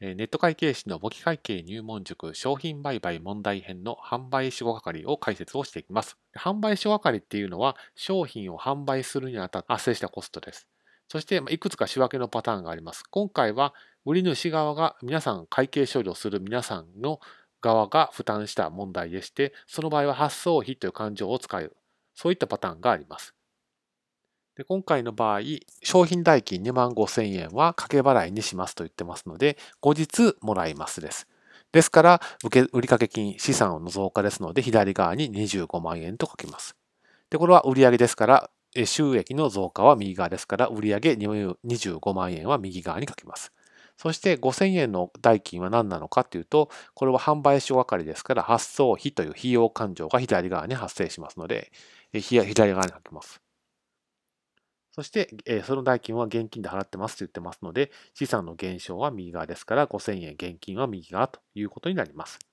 ネット会計士の簿記会計入門塾商品売買問題編の販売守護係を解説をしていきます。販売守護係っていうのは商品を販売するにあたって発生したコストです。そしていくつか仕分けのパターンがあります。今回は売り主側が皆さん会計処理をする皆さんの側が負担した問題でして、その場合は発送費という感情を使う。そういったパターンがあります。で今回の場合、商品代金2万5千円は掛け払いにしますと言ってますので、後日もらいますです。ですから、受け売掛金、資産の増加ですので、左側に25万円と書きます。で、これは売上ですから、収益の増加は右側ですから、売上25万円は右側に書きます。そして5000円の代金は何なのかというと、これは販売所係ですから、発送費という費用勘定が左側に発生しますので、左側に書きます。そして、えその代金は現金で払ってますと言ってますので、資産の減少は右側ですから、5000円現金は右側ということになります。